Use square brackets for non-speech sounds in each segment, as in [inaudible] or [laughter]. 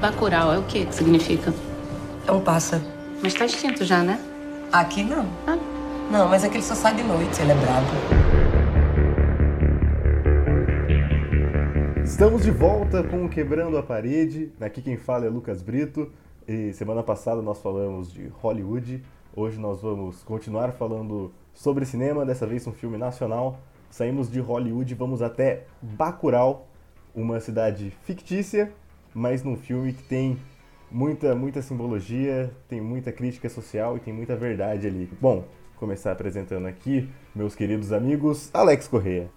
Bacurau é o que que significa? É um pássaro. Mas tá extinto já, né? Aqui não. Ah. Não, mas é que ele só sai de noite, ele é brabo. Estamos de volta com o Quebrando a Parede. Aqui quem fala é Lucas Brito. E semana passada nós falamos de Hollywood. Hoje nós vamos continuar falando sobre cinema, dessa vez um filme nacional. Saímos de Hollywood e vamos até Bacurau, uma cidade fictícia, mas num filme que tem muita, muita simbologia, tem muita crítica social e tem muita verdade ali. Bom, começar apresentando aqui meus queridos amigos, Alex Correia.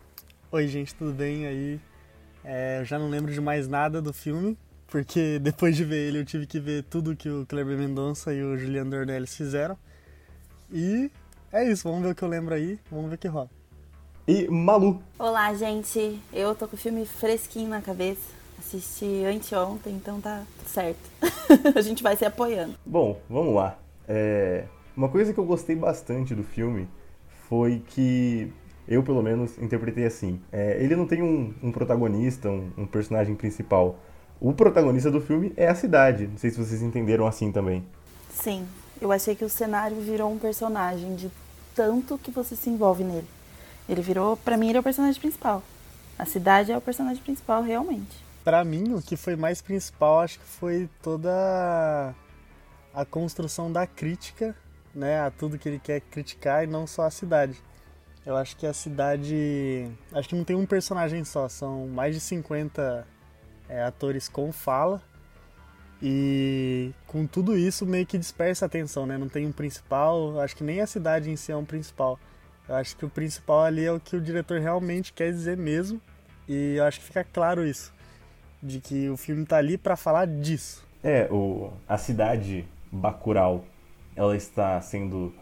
Oi, gente, tudo bem aí? É, eu já não lembro de mais nada do filme, porque [laughs] depois de ver ele eu tive que ver tudo que o Kleber Mendonça e o Juliano Dornelles fizeram. E é isso, vamos ver o que eu lembro aí, vamos ver o que rola. E Malu. Olá, gente. Eu tô com o filme fresquinho na cabeça. Assisti anteontem, então tá certo. [laughs] a gente vai se apoiando. Bom, vamos lá. É, Uma coisa que eu gostei bastante do filme foi que eu, pelo menos, interpretei assim. É, ele não tem um, um protagonista, um, um personagem principal. O protagonista do filme é a cidade. Não sei se vocês entenderam assim também. Sim, eu achei que o cenário virou um personagem de tanto que você se envolve nele. Ele virou, pra mim, ele é o personagem principal. A cidade é o personagem principal, realmente. Pra mim, o que foi mais principal, acho que foi toda a construção da crítica, né, a tudo que ele quer criticar e não só a cidade. Eu acho que a cidade, acho que não tem um personagem só, são mais de 50 é, atores com fala e com tudo isso meio que dispersa a atenção, né? Não tem um principal, acho que nem a cidade em si é um principal. Eu acho que o principal ali é o que o diretor realmente quer dizer mesmo e eu acho que fica claro isso, de que o filme tá ali para falar disso. É, o, a cidade Bacurau, ela está sendo,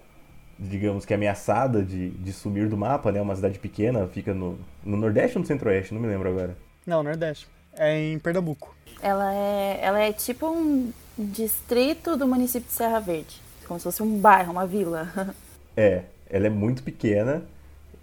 digamos que ameaçada de, de sumir do mapa, né? Uma cidade pequena, fica no, no Nordeste ou no Centro-Oeste, não me lembro agora. Não, Nordeste. É em Pernambuco. Ela é, ela é tipo um distrito do município de Serra Verde. Como se fosse um bairro, uma vila. [laughs] É, ela é muito pequena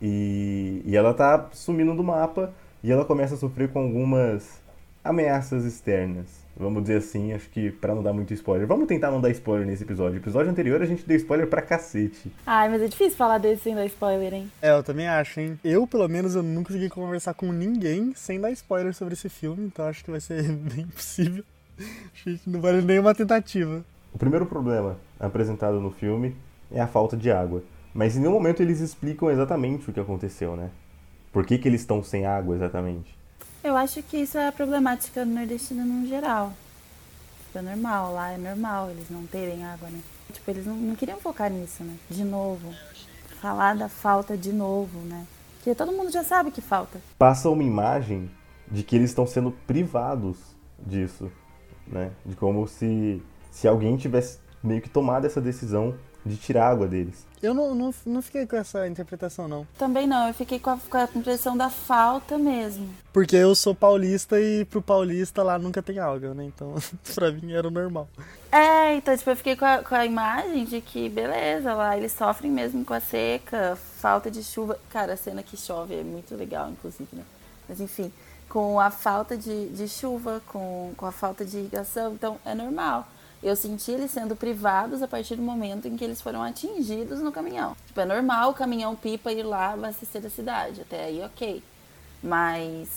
e, e ela tá sumindo do mapa e ela começa a sofrer com algumas ameaças externas. Vamos dizer assim, acho que pra não dar muito spoiler. Vamos tentar não dar spoiler nesse episódio. Episódio anterior a gente deu spoiler pra cacete. Ai, mas é difícil falar desse sem dar spoiler, hein? É, eu também acho, hein? Eu, pelo menos, eu não consegui conversar com ninguém sem dar spoiler sobre esse filme, então acho que vai ser [laughs] bem impossível. Acho que não vale nenhuma tentativa. O primeiro problema apresentado no filme é a falta de água. Mas em nenhum momento eles explicam exatamente o que aconteceu, né? Por que, que eles estão sem água exatamente? Eu acho que isso é a problemática nordestina no geral. Tipo, é normal, lá é normal eles não terem água, né? Tipo, eles não, não queriam focar nisso, né? De novo. Falar da falta de novo, né? Porque todo mundo já sabe que falta. Passa uma imagem de que eles estão sendo privados disso, né? De como se, se alguém tivesse meio que tomado essa decisão de tirar a água deles. Eu não, não, não fiquei com essa interpretação, não. Também não, eu fiquei com a, com a impressão da falta mesmo. Porque eu sou paulista e pro paulista lá nunca tem água, né? Então, [laughs] pra mim era o normal. É, então, tipo, eu fiquei com a, com a imagem de que, beleza, lá eles sofrem mesmo com a seca, falta de chuva. Cara, a cena que chove é muito legal, inclusive, né? Mas, enfim, com a falta de, de chuva, com, com a falta de irrigação, então é normal. Eu senti eles sendo privados a partir do momento em que eles foram atingidos no caminhão. Tipo, é normal o caminhão pipa ir lá abastecer a cidade, até aí ok. Mas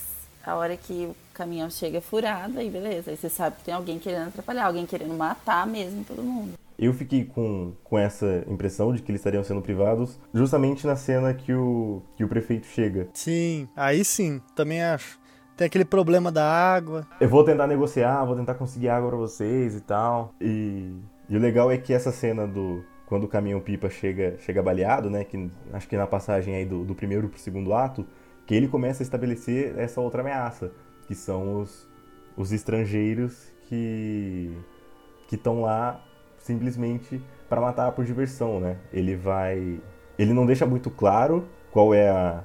a hora que o caminhão chega furado, aí beleza. Aí você sabe que tem alguém querendo atrapalhar, alguém querendo matar mesmo todo mundo. Eu fiquei com, com essa impressão de que eles estariam sendo privados justamente na cena que o, que o prefeito chega. Sim, aí sim, também acho. Tem aquele problema da água. Eu vou tentar negociar, vou tentar conseguir água pra vocês e tal. E, e o legal é que essa cena do. Quando o caminhão pipa chega, chega baleado, né? Que acho que na passagem aí do, do primeiro pro segundo ato, que ele começa a estabelecer essa outra ameaça, que são os, os estrangeiros que que estão lá simplesmente para matar por diversão, né? Ele vai, ele não deixa muito claro qual é a,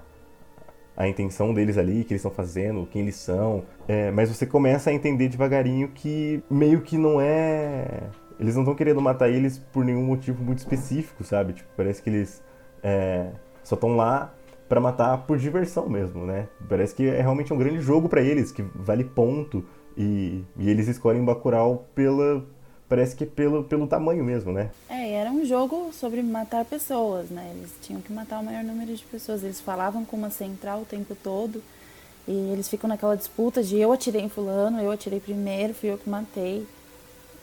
a intenção deles ali, o que eles estão fazendo, quem eles são, é, mas você começa a entender devagarinho que meio que não é, eles não estão querendo matar eles por nenhum motivo muito específico, sabe? Tipo, parece que eles é, só estão lá para matar por diversão mesmo, né? Parece que é realmente um grande jogo para eles, que vale ponto E, e eles escolhem Bacurau pela, parece que pelo, pelo tamanho mesmo, né? É, era um jogo sobre matar pessoas, né? Eles tinham que matar o maior número de pessoas. Eles falavam com uma central o tempo todo e eles ficam naquela disputa de eu atirei em fulano, eu atirei primeiro, fui eu que matei.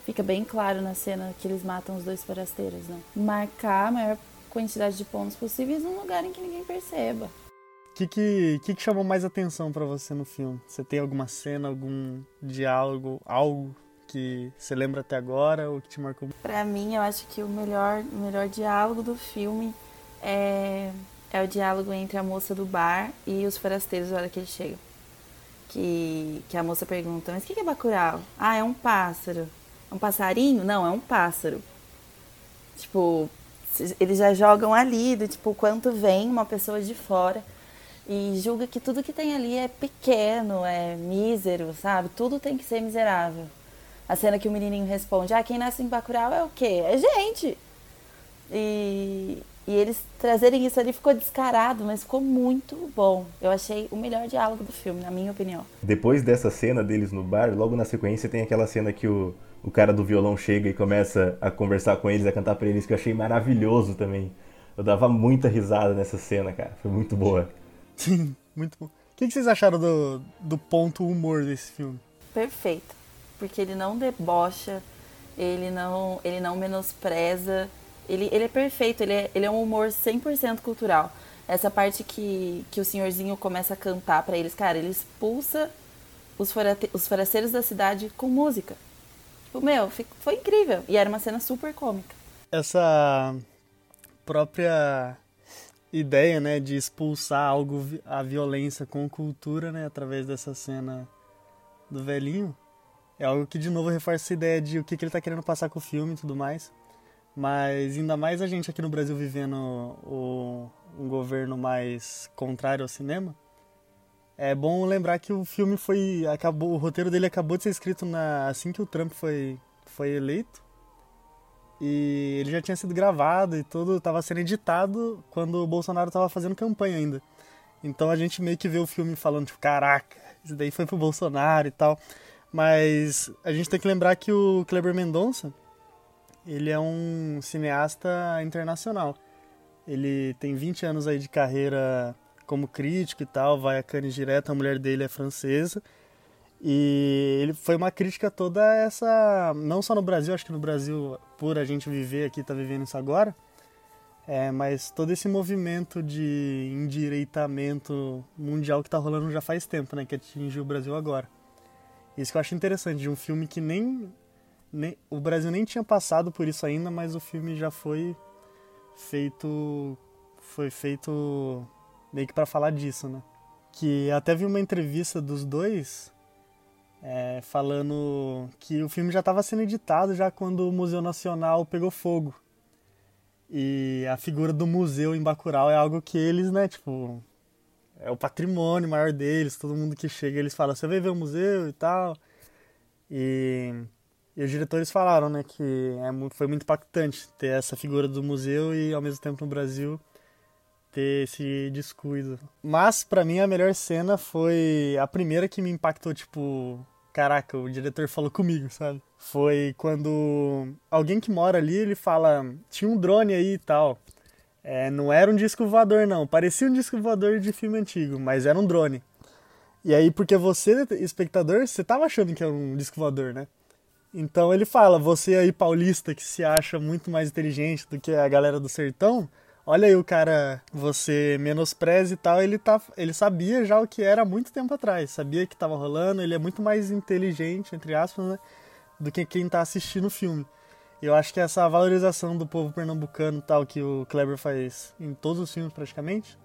Fica bem claro na cena que eles matam os dois forasteiros, né? Marcar a maior quantidade de pontos possíveis num lugar em que ninguém perceba. O que, que, que, que chamou mais atenção para você no filme? Você tem alguma cena, algum diálogo, algo que você lembra até agora ou que te marcou? Para mim, eu acho que o melhor, melhor diálogo do filme é, é o diálogo entre a moça do bar e os forasteiros na hora que eles chegam. Que, que a moça pergunta, mas o que é Bacurau? Ah, é um pássaro. É um passarinho? Não, é um pássaro. Tipo, eles já jogam ali do tipo quanto vem uma pessoa de fora e julga que tudo que tem ali é pequeno, é mísero, sabe? Tudo tem que ser miserável. A cena que o menininho responde: "Ah, quem nasce em Bacurau é o quê? É gente". E, e eles trazerem isso ali ficou descarado, mas ficou muito bom. Eu achei o melhor diálogo do filme, na minha opinião. Depois dessa cena deles no bar, logo na sequência tem aquela cena que o, o cara do violão chega e começa a conversar com eles, a cantar pra eles, que eu achei maravilhoso também. Eu dava muita risada nessa cena, cara. Foi muito boa. Sim, muito bom. O que vocês acharam do, do ponto humor desse filme? Perfeito. Porque ele não debocha, ele não, ele não menospreza. Ele, ele é perfeito, ele é, ele é um humor 100% cultural. Essa parte que, que o senhorzinho começa a cantar para eles, cara, ele expulsa os, forate, os forasteiros da cidade com música. Tipo, meu, foi incrível. E era uma cena super cômica. Essa própria ideia, né, de expulsar algo, a violência com cultura, né, através dessa cena do velhinho, é algo que de novo reforça essa ideia de o que, que ele está querendo passar com o filme e tudo mais. Mas ainda mais a gente aqui no Brasil vivendo o, um governo mais contrário ao cinema, é bom lembrar que o filme foi acabou, o roteiro dele acabou de ser escrito na assim que o Trump foi foi eleito. E ele já tinha sido gravado e tudo estava sendo editado quando o Bolsonaro estava fazendo campanha ainda. Então a gente meio que vê o filme falando tipo, caraca, isso daí foi pro Bolsonaro e tal. Mas a gente tem que lembrar que o Kleber Mendonça, ele é um cineasta internacional. Ele tem 20 anos aí de carreira como crítico e tal, vai a Cannes direto, a mulher dele é francesa. E ele foi uma crítica toda essa, não só no Brasil, acho que no Brasil, por a gente viver aqui, tá vivendo isso agora, é, mas todo esse movimento de endireitamento mundial que tá rolando já faz tempo, né, que atingiu o Brasil agora. Isso que eu acho interessante, de um filme que nem, nem o Brasil nem tinha passado por isso ainda, mas o filme já foi feito foi feito meio que para falar disso, né? Que até vi uma entrevista dos dois é, falando que o filme já estava sendo editado já quando o Museu Nacional pegou fogo. E a figura do museu em Bacurau é algo que eles, né, tipo, é o patrimônio maior deles, todo mundo que chega, eles falam, você veio ver o museu e tal. E, e os diretores falaram, né, que é, foi muito impactante ter essa figura do museu e ao mesmo tempo no Brasil ter esse descuido. Mas para mim a melhor cena foi a primeira que me impactou, tipo, caraca, o diretor falou comigo, sabe? Foi quando alguém que mora ali, ele fala, tinha um drone aí e tal. É, não era um disco voador não, parecia um disco voador de filme antigo, mas era um drone. E aí, porque você, espectador, você tava achando que era um disco voador, né? Então ele fala, você aí paulista que se acha muito mais inteligente do que a galera do sertão, olha aí o cara, você menospreza e tal, ele, tá, ele sabia já o que era há muito tempo atrás, sabia que estava rolando, ele é muito mais inteligente, entre aspas, né, do que quem está assistindo o filme. Eu acho que essa valorização do povo pernambucano tal que o Kleber faz em todos os filmes praticamente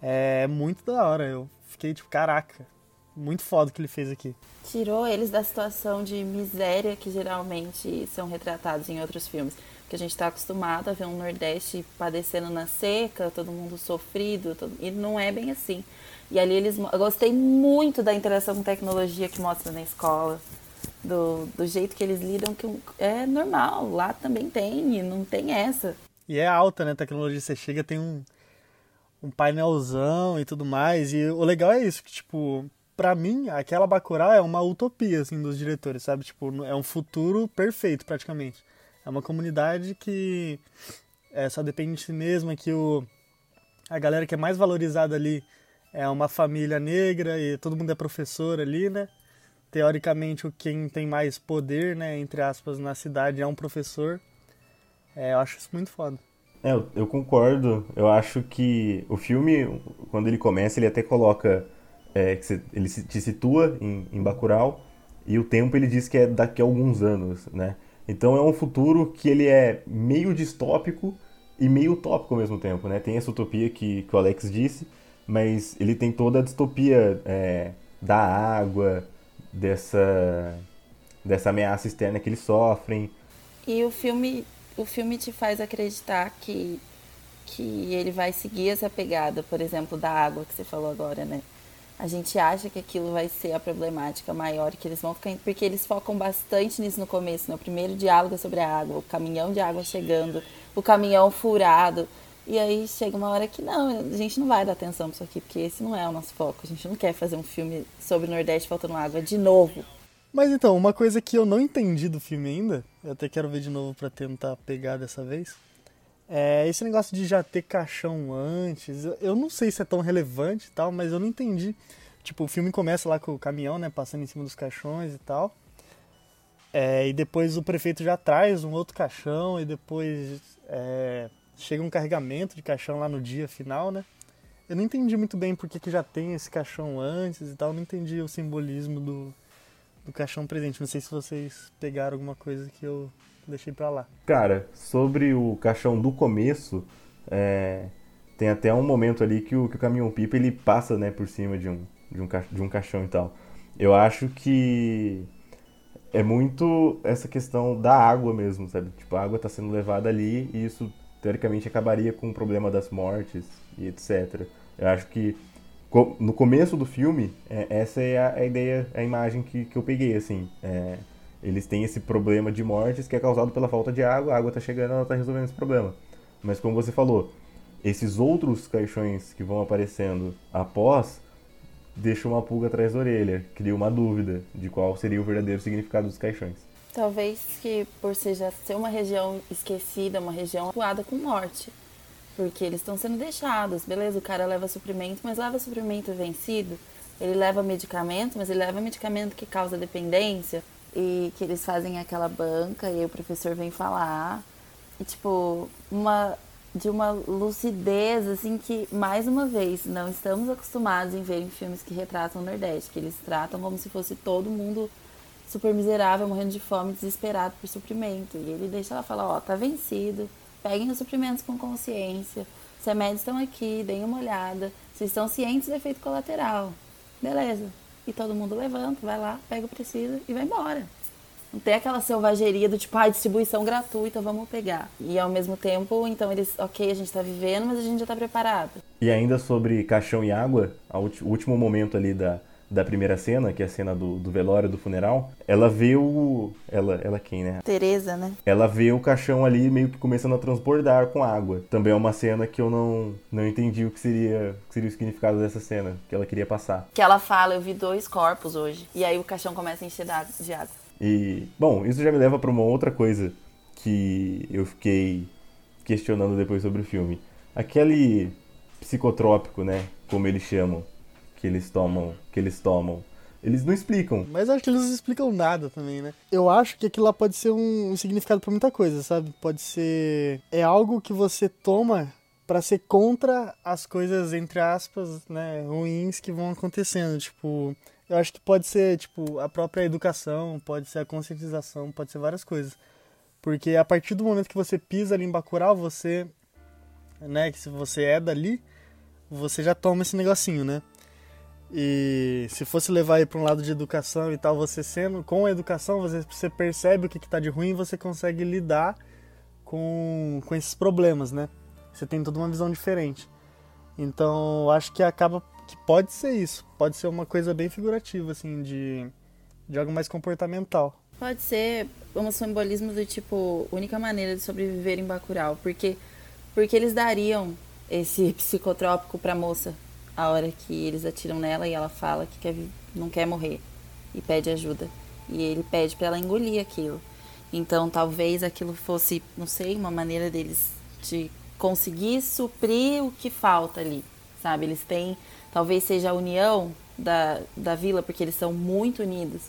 é muito da hora. Eu fiquei tipo, caraca, muito foda o que ele fez aqui. Tirou eles da situação de miséria que geralmente são retratados em outros filmes que a gente está acostumado a ver um Nordeste padecendo na seca, todo mundo sofrido, todo... e não é bem assim. E ali eles. Eu gostei muito da interação com tecnologia que mostra na escola, do, do jeito que eles lidam, que é normal, lá também tem, e não tem essa. E é alta, né? A tecnologia, você chega, tem um, um painelzão e tudo mais, e o legal é isso, que tipo, pra mim, aquela Bacurau é uma utopia, assim, dos diretores, sabe? Tipo, é um futuro perfeito, praticamente. É uma comunidade que é, só depende de si mesma, que o, a galera que é mais valorizada ali é uma família negra e todo mundo é professor ali, né? Teoricamente, quem tem mais poder, né, entre aspas, na cidade é um professor. É, eu acho isso muito foda. É, eu, eu concordo. Eu acho que o filme, quando ele começa, ele até coloca. É, que ele te situa em, em Bacurau e o tempo ele diz que é daqui a alguns anos, né? Então é um futuro que ele é meio distópico e meio utópico ao mesmo tempo, né? Tem essa utopia que, que o Alex disse, mas ele tem toda a distopia é, da água, dessa, dessa ameaça externa que eles sofrem. E o filme o filme te faz acreditar que, que ele vai seguir essa pegada, por exemplo, da água que você falou agora, né? A gente acha que aquilo vai ser a problemática maior, que eles vão ficar. Porque eles focam bastante nisso no começo, né? O primeiro diálogo é sobre a água, o caminhão de água chegando, o caminhão furado. E aí chega uma hora que não, a gente não vai dar atenção para isso aqui, porque esse não é o nosso foco. A gente não quer fazer um filme sobre o Nordeste faltando água de novo. Mas então, uma coisa que eu não entendi do filme ainda, eu até quero ver de novo para tentar pegar dessa vez, é esse negócio de já ter caixão antes. Eu não sei se é tão relevante e tal, mas eu não entendi. Tipo, o filme começa lá com o caminhão, né, passando em cima dos caixões e tal. É, e depois o prefeito já traz um outro caixão e depois é, chega um carregamento de caixão lá no dia final, né? Eu não entendi muito bem por que, já tem esse caixão antes e tal, não entendi o simbolismo do, do caixão presente. Não sei se vocês pegaram alguma coisa que eu deixei para lá. Cara, sobre o caixão do começo, é, tem até um momento ali que o, que o caminhão pipa ele passa né, por cima de um, de, um, de um caixão e tal. Eu acho que é muito essa questão da água mesmo, sabe? Tipo, a água está sendo levada ali e isso teoricamente acabaria com o problema das mortes e etc. Eu acho que no começo do filme, é, essa é a, a, ideia, a imagem que, que eu peguei, assim. É, eles têm esse problema de mortes que é causado pela falta de água, a água tá chegando, ela tá resolvendo esse problema. Mas como você falou, esses outros caixões que vão aparecendo após deixam uma pulga atrás da orelha, cria uma dúvida de qual seria o verdadeiro significado dos caixões. Talvez que por ser já ser uma região esquecida, uma região voada com morte. Porque eles estão sendo deixados, beleza? O cara leva suprimento, mas leva suprimento vencido. Ele leva medicamento, mas ele leva medicamento que causa dependência. E que eles fazem aquela banca e o professor vem falar. E, tipo, uma, de uma lucidez, assim, que, mais uma vez, não estamos acostumados em ver em filmes que retratam o Nordeste. Que eles tratam como se fosse todo mundo super miserável, morrendo de fome, desesperado por suprimento. E ele deixa ela falar, ó, tá vencido Peguem os suprimentos com consciência. Os remédios estão aqui, deem uma olhada. Vocês estão cientes do efeito colateral. Beleza. E todo mundo levanta, vai lá, pega o que precisa e vai embora. Não tem aquela selvageria do tipo, ah, distribuição gratuita, vamos pegar. E ao mesmo tempo, então eles, ok, a gente tá vivendo, mas a gente já tá preparado. E ainda sobre caixão e água, o último momento ali da, da primeira cena, que é a cena do, do velório, do funeral, ela vê o. Ela, ela quem, né? Tereza, né? Ela vê o caixão ali meio que começando a transbordar com água. Também é uma cena que eu não, não entendi o que seria, que seria o significado dessa cena, que ela queria passar. Que ela fala, eu vi dois corpos hoje. E aí o caixão começa a encher de água. E, bom, isso já me leva para uma outra coisa que eu fiquei questionando depois sobre o filme. Aquele psicotrópico, né? Como eles chamam que eles tomam, que eles tomam. Eles não explicam. Mas acho que eles não explicam nada também, né? Eu acho que aquilo lá pode ser um, significado para muita coisa, sabe? Pode ser é algo que você toma para ser contra as coisas entre aspas, né, ruins que vão acontecendo, tipo, eu acho que pode ser, tipo, a própria educação, pode ser a conscientização, pode ser várias coisas. Porque a partir do momento que você pisa ali em Bacurau, você, né, que se você é dali, você já toma esse negocinho, né? E se fosse levar aí para um lado de educação e tal, você sendo com a educação, você, você percebe o que está de ruim e você consegue lidar com, com esses problemas, né? Você tem toda uma visão diferente. Então, acho que acaba que pode ser isso. Pode ser uma coisa bem figurativa, assim, de, de algo mais comportamental. Pode ser um simbolismo do tipo, única maneira de sobreviver em Bacurau. Porque, porque eles dariam esse psicotrópico para a moça a hora que eles atiram nela e ela fala que quer, não quer morrer e pede ajuda. E ele pede para ela engolir aquilo. Então talvez aquilo fosse, não sei, uma maneira deles de conseguir suprir o que falta ali, sabe? Eles têm, talvez seja a união da, da vila, porque eles são muito unidos.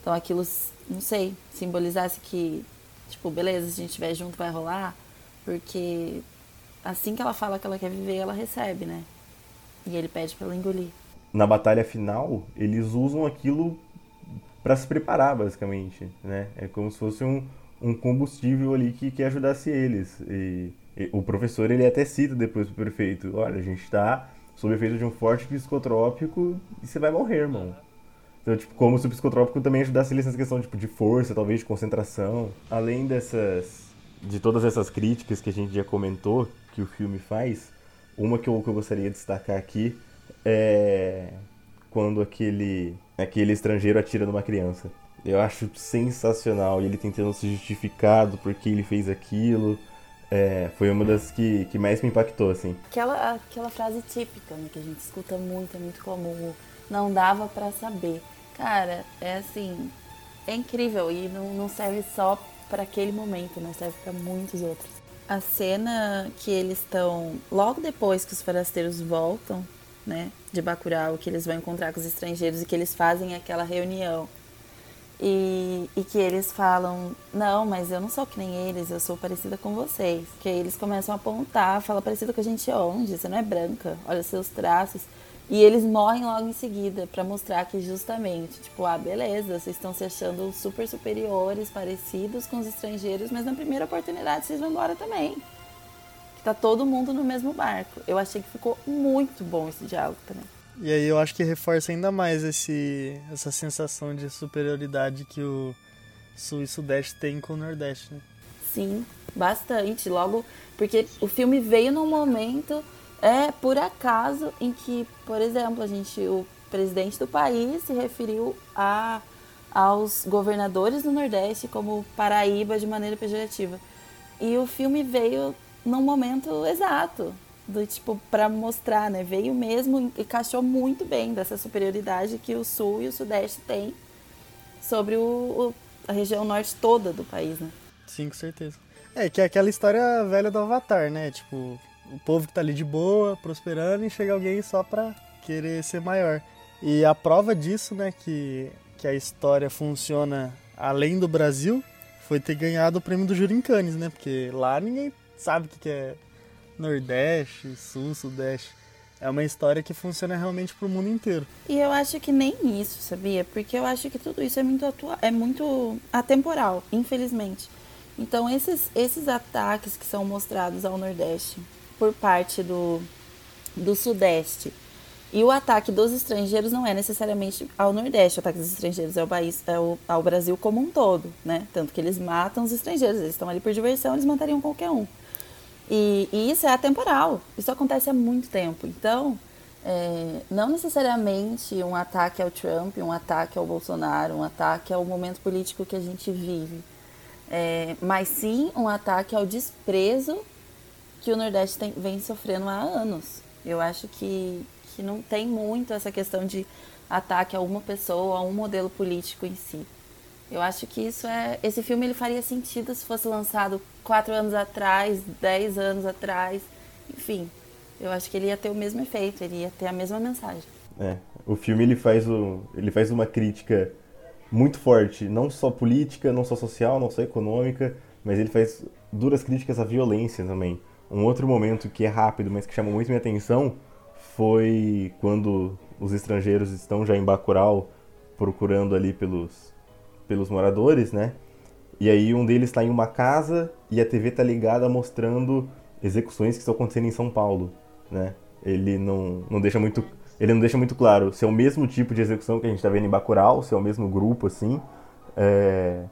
Então aquilo, não sei, simbolizasse que, tipo, beleza, se a gente estiver junto vai rolar, porque assim que ela fala que ela quer viver, ela recebe, né? E ele pede para ela engolir. Na batalha final, eles usam aquilo para se preparar, basicamente, né? É como se fosse um, um combustível ali que, que ajudasse eles. E, e o professor, ele até cita depois pro prefeito, olha, a gente está sob efeito de um forte psicotrópico e você vai morrer, irmão. Então, tipo, como se o psicotrópico também ajudasse eles nessa questão tipo, de força, talvez de concentração. Além dessas. de todas essas críticas que a gente já comentou que o filme faz, uma que eu, que eu gostaria de destacar aqui é quando aquele, aquele estrangeiro atira numa criança. Eu acho sensacional. E ele tentando se justificar do porquê ele fez aquilo. É, foi uma das que, que mais me impactou, assim. Aquela, aquela frase típica, né, que a gente escuta muito, é muito comum. Não dava para saber. Cara, é assim, é incrível e não, não serve só para aquele momento, né? Serve para muitos outros. A cena que eles estão logo depois que os forasteiros voltam, né, de Bacurau, que eles vão encontrar com os estrangeiros e que eles fazem aquela reunião. E, e, que eles falam, não, mas eu não sou que nem eles, eu sou parecida com vocês. Que aí eles começam a apontar, fala parecida com a gente onde? Você não é branca, olha seus traços. E eles morrem logo em seguida para mostrar que justamente, tipo, ah, beleza, vocês estão se achando super superiores, parecidos com os estrangeiros, mas na primeira oportunidade vocês vão embora também. Que tá todo mundo no mesmo barco. Eu achei que ficou muito bom esse diálogo também. E aí eu acho que reforça ainda mais esse, essa sensação de superioridade que o Sul e Sudeste tem com o Nordeste, né? Sim, bastante. Logo, porque o filme veio num momento é por acaso em que, por exemplo, a gente, o presidente do país se referiu a, aos governadores do Nordeste como Paraíba de maneira pejorativa. E o filme veio num momento exato, do tipo para mostrar, né? Veio mesmo e encaixou muito bem dessa superioridade que o Sul e o Sudeste têm sobre o, o, a região norte toda do país, né? Sim, com certeza. É que é aquela história velha do Avatar, né? Tipo, o povo que tá ali de boa, prosperando, e chega alguém só pra querer ser maior. E a prova disso, né, que, que a história funciona além do Brasil, foi ter ganhado o prêmio do Júri em Cannes, né? Porque lá ninguém sabe o que é Nordeste, Sul, Sudeste. É uma história que funciona realmente pro mundo inteiro. E eu acho que nem isso, sabia? Porque eu acho que tudo isso é muito atual, é muito atemporal, infelizmente. Então esses esses ataques que são mostrados ao Nordeste por parte do, do Sudeste. E o ataque dos estrangeiros não é necessariamente ao Nordeste, o ataque dos estrangeiros é, o país, é o, ao Brasil como um todo, né? Tanto que eles matam os estrangeiros, eles estão ali por diversão, eles matariam qualquer um. E, e isso é atemporal, isso acontece há muito tempo. Então, é, não necessariamente um ataque ao Trump, um ataque ao Bolsonaro, um ataque ao momento político que a gente vive, é, mas sim um ataque ao desprezo que o Nordeste tem, vem sofrendo há anos. Eu acho que, que não tem muito essa questão de ataque a uma pessoa, a um modelo político em si. Eu acho que isso é. Esse filme ele faria sentido se fosse lançado quatro anos atrás, dez anos atrás, enfim. Eu acho que ele ia ter o mesmo efeito, ele ia ter a mesma mensagem. É, o filme ele faz, o, ele faz uma crítica muito forte, não só política, não só social, não só econômica, mas ele faz duras críticas à violência também. Um outro momento que é rápido, mas que chamou muito minha atenção, foi quando os estrangeiros estão já em Bacurau procurando ali pelos, pelos moradores, né? E aí um deles está em uma casa e a TV tá ligada mostrando execuções que estão acontecendo em São Paulo, né? Ele não, não deixa muito ele não deixa muito claro se é o mesmo tipo de execução que a gente está vendo em Bacurau, se é o mesmo grupo assim, é...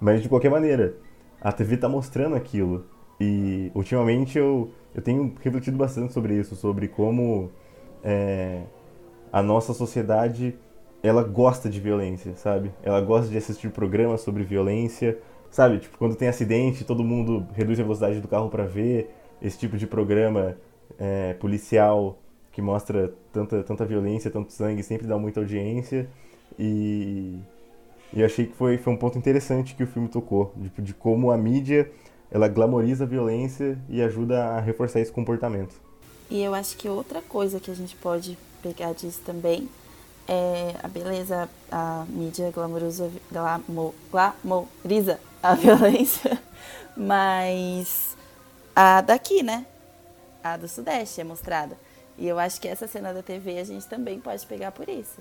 mas de qualquer maneira a TV está mostrando aquilo e ultimamente eu, eu tenho refletido bastante sobre isso, sobre como é, a nossa sociedade ela gosta de violência, sabe? Ela gosta de assistir programas sobre violência, sabe? Tipo, quando tem acidente, todo mundo reduz a velocidade do carro para ver esse tipo de programa é, policial que mostra tanta, tanta violência, tanto sangue, sempre dá muita audiência. E, e eu achei que foi, foi um ponto interessante que o filme tocou, de, de como a mídia ela glamoriza a violência e ajuda a reforçar esse comportamento. E eu acho que outra coisa que a gente pode pegar disso também é a beleza, a mídia glamoriza, glamoriza a [laughs] violência, mas a daqui, né? A do Sudeste é mostrada. E eu acho que essa cena da TV a gente também pode pegar por isso.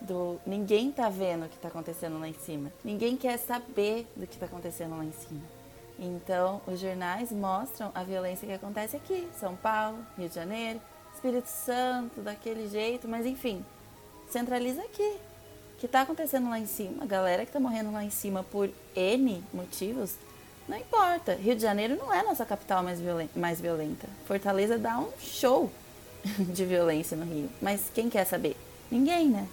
Do, ninguém tá vendo o que tá acontecendo lá em cima. Ninguém quer saber do que tá acontecendo lá em cima. Então, os jornais mostram a violência que acontece aqui, São Paulo, Rio de Janeiro, Espírito Santo, daquele jeito, mas enfim, centraliza aqui. O que está acontecendo lá em cima, a galera que está morrendo lá em cima por N motivos, não importa. Rio de Janeiro não é a nossa capital mais violenta, mais violenta. Fortaleza dá um show [laughs] de violência no Rio. Mas quem quer saber? Ninguém, né?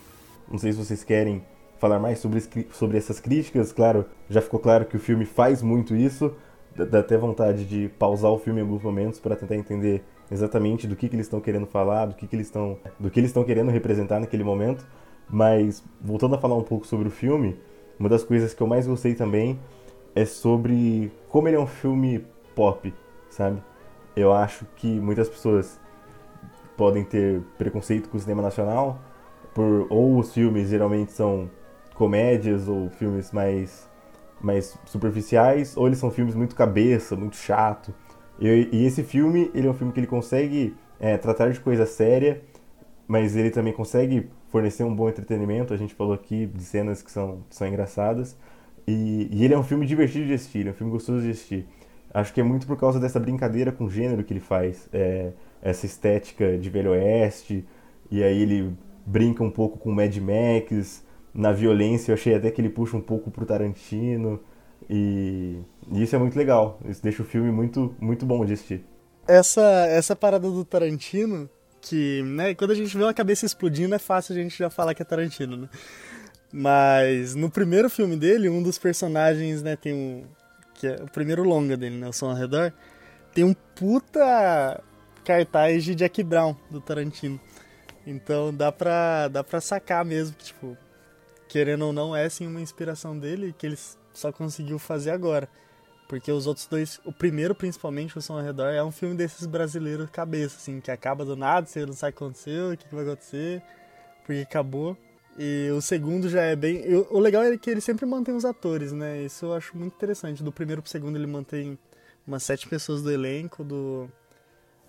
Não sei se vocês querem falar mais sobre, sobre essas críticas. Claro, já ficou claro que o filme faz muito isso. Dá até vontade de pausar o filme em alguns momentos para tentar entender exatamente do que, que eles estão querendo falar, do que, que eles estão, do que eles estão querendo representar naquele momento. Mas voltando a falar um pouco sobre o filme, uma das coisas que eu mais gostei também é sobre como ele é um filme pop, sabe? Eu acho que muitas pessoas podem ter preconceito com o cinema nacional, por ou os filmes geralmente são comédias ou filmes mais mais superficiais, ou eles são filmes muito cabeça, muito chato. E, e esse filme, ele é um filme que ele consegue é, tratar de coisa séria, mas ele também consegue fornecer um bom entretenimento. A gente falou aqui de cenas que são, são engraçadas. E, e, ele é um filme divertido de assistir, é um filme gostoso de assistir. Acho que é muito por causa dessa brincadeira com o gênero que ele faz. É, essa estética de Velho Oeste, e aí ele brinca um pouco com Mad Max. Na violência, eu achei até que ele puxa um pouco pro Tarantino. E, e isso é muito legal. Isso deixa o filme muito, muito bom de assistir. Essa, essa parada do Tarantino, que, né, quando a gente vê uma cabeça explodindo, é fácil a gente já falar que é Tarantino, né? Mas no primeiro filme dele, um dos personagens, né, tem um. que é o primeiro longa dele, né? O Som ao Redor, tem um puta cartaz de Jack Brown do Tarantino. Então dá pra, dá pra sacar mesmo tipo, querendo ou não, é sim uma inspiração dele que eles só conseguiu fazer agora. Porque os outros dois, o primeiro principalmente, O Som ao Redor, é um filme desses brasileiros cabeça, assim, que acaba do nada, você não sabe o que aconteceu, o que vai acontecer, porque acabou. E o segundo já é bem. o legal é que ele sempre mantém os atores, né? Isso eu acho muito interessante. Do primeiro pro segundo ele mantém umas sete pessoas do elenco, do,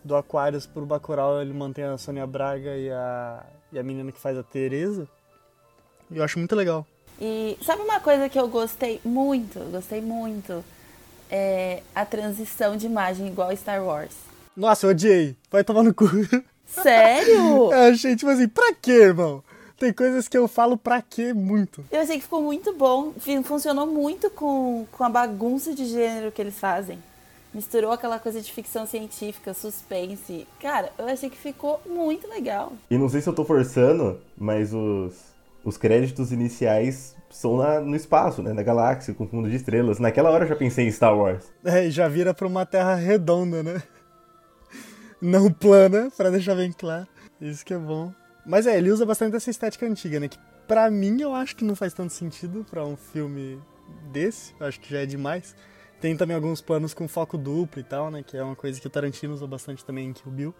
do Aquarius pro Bacurau ele mantém a Sônia Braga e a, e a menina que faz a Tereza. Eu acho muito legal. E sabe uma coisa que eu gostei muito, gostei muito? É a transição de imagem igual Star Wars. Nossa, eu odiei. Vai tomar no cu. Sério? [laughs] eu achei, tipo assim, pra quê, irmão? Tem coisas que eu falo pra quê muito. Eu achei que ficou muito bom. Funcionou muito com, com a bagunça de gênero que eles fazem. Misturou aquela coisa de ficção científica, suspense. Cara, eu achei que ficou muito legal. E não sei se eu tô forçando, mas os os créditos iniciais são na, no espaço, né? Na galáxia, com fundo de estrelas. Naquela hora eu já pensei em Star Wars. É, já vira pra uma terra redonda, né? Não plana, para deixar bem claro. Isso que é bom. Mas é, ele usa bastante essa estética antiga, né? Que pra mim eu acho que não faz tanto sentido para um filme desse. Eu acho que já é demais. Tem também alguns planos com foco duplo e tal, né? Que é uma coisa que o Tarantino usa bastante também em Kill Bill.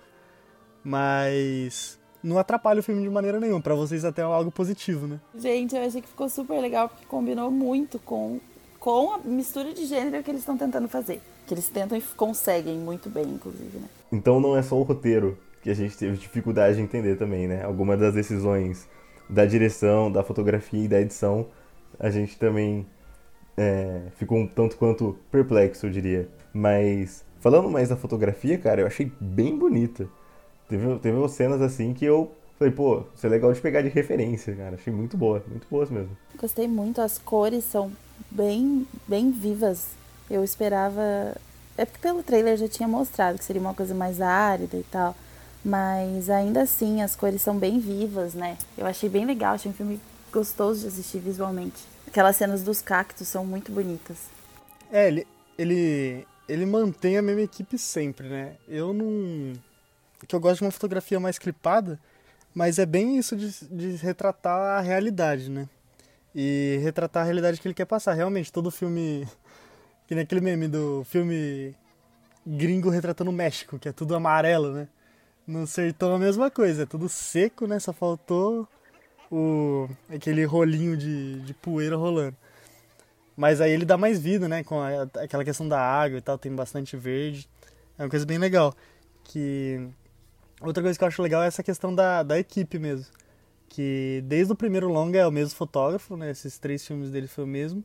Mas não atrapalha o filme de maneira nenhuma. Para vocês até é algo positivo, né? Gente, eu achei que ficou super legal porque combinou muito com, com a mistura de gênero que eles estão tentando fazer. Que eles tentam e conseguem muito bem, inclusive, né? Então não é só o roteiro que a gente teve dificuldade de entender também, né? Algumas das decisões da direção, da fotografia e da edição, a gente também é, ficou um tanto quanto perplexo, eu diria. Mas falando mais da fotografia, cara, eu achei bem bonita. Teve, teve cenas assim que eu falei, pô, isso é legal de pegar de referência, cara. Achei muito boa, muito boas mesmo. Gostei muito, as cores são bem, bem vivas. Eu esperava. É porque pelo trailer já tinha mostrado que seria uma coisa mais árida e tal. Mas ainda assim, as cores são bem vivas, né? Eu achei bem legal, achei um filme gostoso de assistir visualmente. Aquelas cenas dos cactos são muito bonitas. É, ele, ele, ele mantém a mesma equipe sempre, né? Eu não que eu gosto de uma fotografia mais clipada, mas é bem isso de, de retratar a realidade, né? E retratar a realidade que ele quer passar. Realmente, todo filme. [laughs] Que nem aquele meme do filme gringo retratando o México, que é tudo amarelo, né? No sertão a mesma coisa, é tudo seco, né? Só faltou o aquele rolinho de, de poeira rolando. Mas aí ele dá mais vida, né? Com a, aquela questão da água e tal, tem bastante verde. É uma coisa bem legal. Que outra coisa que eu acho legal é essa questão da, da equipe mesmo. Que desde o primeiro longa é o mesmo fotógrafo, né? Esses três filmes dele foi o mesmo.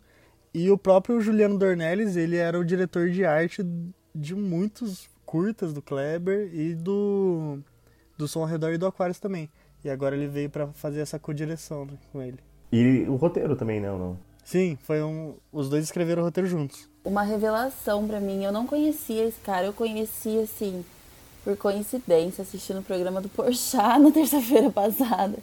E o próprio Juliano Dornelles, ele era o diretor de arte de muitos curtas do Kleber e do do Som ao Redor e do Aquarius também. E agora ele veio para fazer essa co-direção né, com ele. E o roteiro também, né, não? Sim, foi um. Os dois escreveram o roteiro juntos. Uma revelação para mim. Eu não conhecia esse cara, eu conheci assim, por coincidência, assistindo o programa do Porchat [laughs] na terça-feira passada,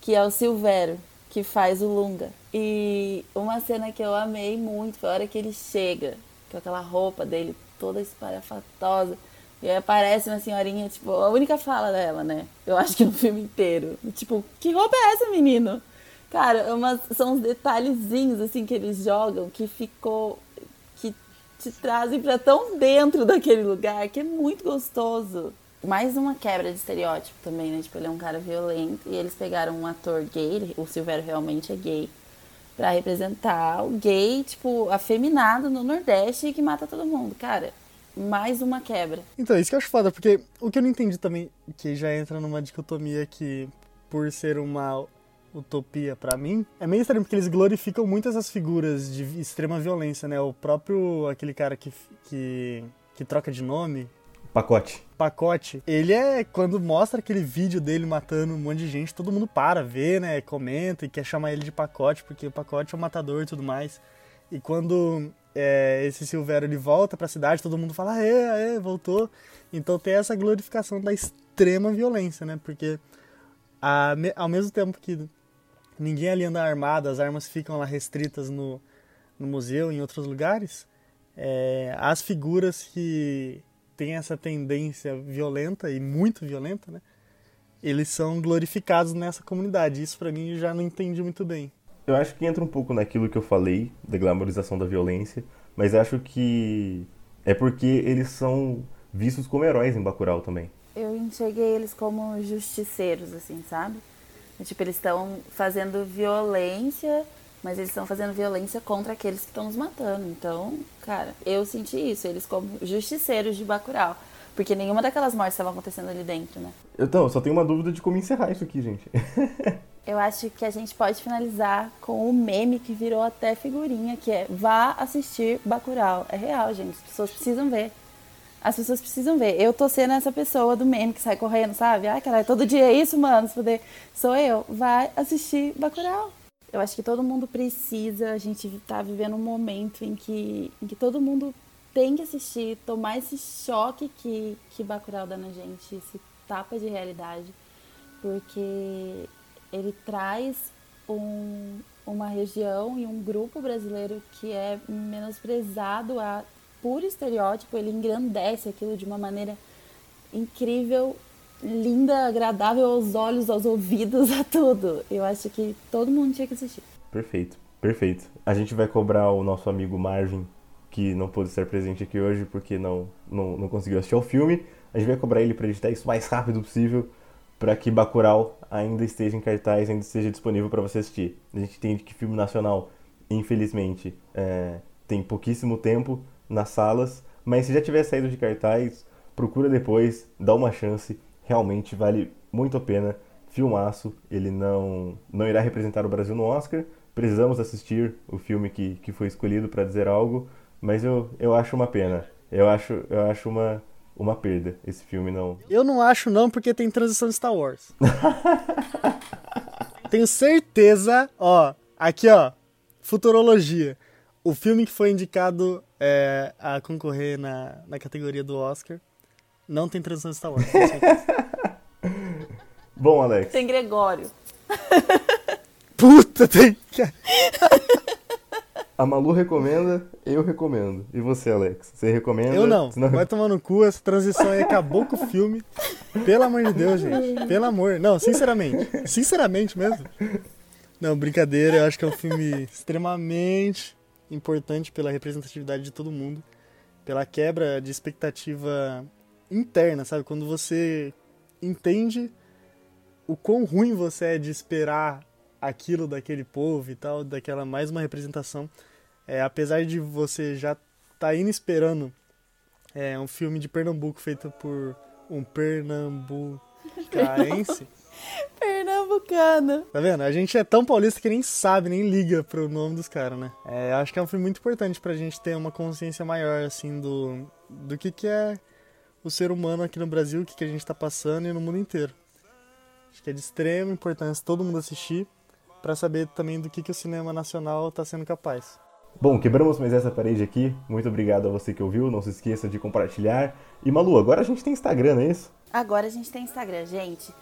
que é o Silvério, que faz o Lunga. E uma cena que eu amei muito foi a hora que ele chega, com aquela roupa dele toda espalhafatosa. E aí aparece uma senhorinha, tipo, a única fala dela, né? Eu acho que no filme inteiro. Tipo, que roupa é essa, menino? Cara, é umas, são uns detalhezinhos, assim, que eles jogam que ficou. Te trazem pra tão dentro daquele lugar que é muito gostoso. Mais uma quebra de estereótipo também, né? Tipo, ele é um cara violento e eles pegaram um ator gay, o Silvério realmente é gay, para representar o gay, tipo, afeminado no Nordeste e que mata todo mundo. Cara, mais uma quebra. Então, isso que eu acho foda, porque o que eu não entendi também, que já entra numa dicotomia que, por ser uma utopia para mim, é meio estranho porque eles glorificam muito essas figuras de extrema violência, né? O próprio, aquele cara que, que, que troca de nome, Pacote. Pacote, ele é quando mostra aquele vídeo dele matando um monte de gente, todo mundo para, vê, né, comenta e quer chamar ele de Pacote, porque o Pacote é o matador e tudo mais. E quando é, esse Silvério ele volta pra cidade, todo mundo fala, aê, aê, voltou. Então tem essa glorificação da extrema violência, né? Porque a, ao mesmo tempo que ninguém ali anda armado, as armas ficam lá restritas no, no museu, em outros lugares, é, as figuras que têm essa tendência violenta e muito violenta, né? Eles são glorificados nessa comunidade. Isso para mim eu já não entendi muito bem. Eu acho que entra um pouco naquilo que eu falei, da glamorização da violência, mas acho que é porque eles são vistos como heróis em Bacurau também. Eu enxerguei eles como justiceiros, assim, sabe? Tipo, eles estão fazendo violência, mas eles estão fazendo violência contra aqueles que estão nos matando. Então, cara, eu senti isso, eles como justiceiros de Bacurau. Porque nenhuma daquelas mortes estava acontecendo ali dentro, né? Então, só tenho uma dúvida de como encerrar isso aqui, gente. [laughs] Eu acho que a gente pode finalizar com o meme que virou até figurinha, que é vá assistir Bacurau. É real, gente. As pessoas precisam ver. As pessoas precisam ver. Eu tô sendo essa pessoa do meme que sai correndo, sabe? Ai, caralho, todo dia é isso, mano. Se poder. Sou eu. Vai assistir Bacurau. Eu acho que todo mundo precisa. A gente tá vivendo um momento em que, em que todo mundo tem que assistir, tomar esse choque que, que Bacurau dá na gente, esse tapa de realidade. Porque ele traz um, uma região e um grupo brasileiro que é menosprezado a puro estereótipo, ele engrandece aquilo de uma maneira incrível, linda, agradável aos olhos, aos ouvidos, a tudo. Eu acho que todo mundo tinha que assistir. Perfeito, perfeito. A gente vai cobrar o nosso amigo Marvin, que não pôde estar presente aqui hoje porque não, não, não conseguiu assistir ao filme. A gente vai cobrar ele para editar isso o mais rápido possível para que Bacurau ainda esteja em cartaz, ainda esteja disponível para você assistir. A gente entende que filme nacional, infelizmente, é, tem pouquíssimo tempo nas salas, mas se já tiver saído de cartaz, procura depois, dá uma chance, realmente vale muito a pena. Filmaço, ele não, não irá representar o Brasil no Oscar, precisamos assistir o filme que, que foi escolhido para dizer algo, mas eu, eu acho uma pena. Eu acho, eu acho uma, uma perda esse filme não. Eu não acho não, porque tem transição de Star Wars. [laughs] Tenho certeza, ó, aqui ó, futurologia. O filme que foi indicado é, a concorrer na, na categoria do Oscar não tem transição de Star Wars. Bom, Alex. Tem Gregório. Puta, tem. A Malu recomenda, eu recomendo. E você, Alex? Você recomenda? Eu não. Senão... Vai tomar no cu, essa transição aí acabou com o filme. Pelo amor de Deus, gente. Pelo amor. Não, sinceramente. Sinceramente mesmo. Não, brincadeira. Eu acho que é um filme extremamente importante pela representatividade de todo mundo. Pela quebra de expectativa interna, sabe? Quando você entende o quão ruim você é de esperar aquilo daquele povo e tal, daquela mais uma representação. É, apesar de você já tá indo esperando é, um filme de Pernambuco feito por um pernambucaense. [laughs] [laughs] Pernambucano. Tá vendo? A gente é tão paulista que nem sabe, nem liga pro nome dos caras, né? É, acho que é um filme muito importante pra gente ter uma consciência maior, assim, do, do que, que é o ser humano aqui no Brasil, o que, que a gente tá passando e no mundo inteiro. Acho que é de extrema importância todo mundo assistir para saber também do que, que o cinema nacional tá sendo capaz. Bom, quebramos mais essa parede aqui. Muito obrigado a você que ouviu. Não se esqueça de compartilhar. E Malu, agora a gente tem Instagram, não é isso? Agora a gente tem Instagram, gente.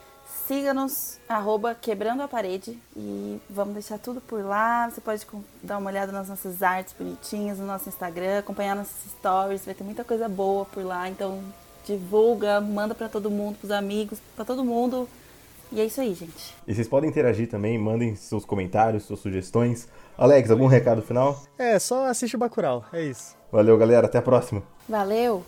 Siga-nos, arroba Quebrando a Parede e vamos deixar tudo por lá. Você pode dar uma olhada nas nossas artes bonitinhas no nosso Instagram, acompanhar nossas stories, vai ter muita coisa boa por lá. Então divulga, manda para todo mundo, pros amigos, para todo mundo. E é isso aí, gente. E vocês podem interagir também, mandem seus comentários, suas sugestões. Alex, algum recado final? É, só assiste o Bacurau, é isso. Valeu, galera, até a próxima. Valeu!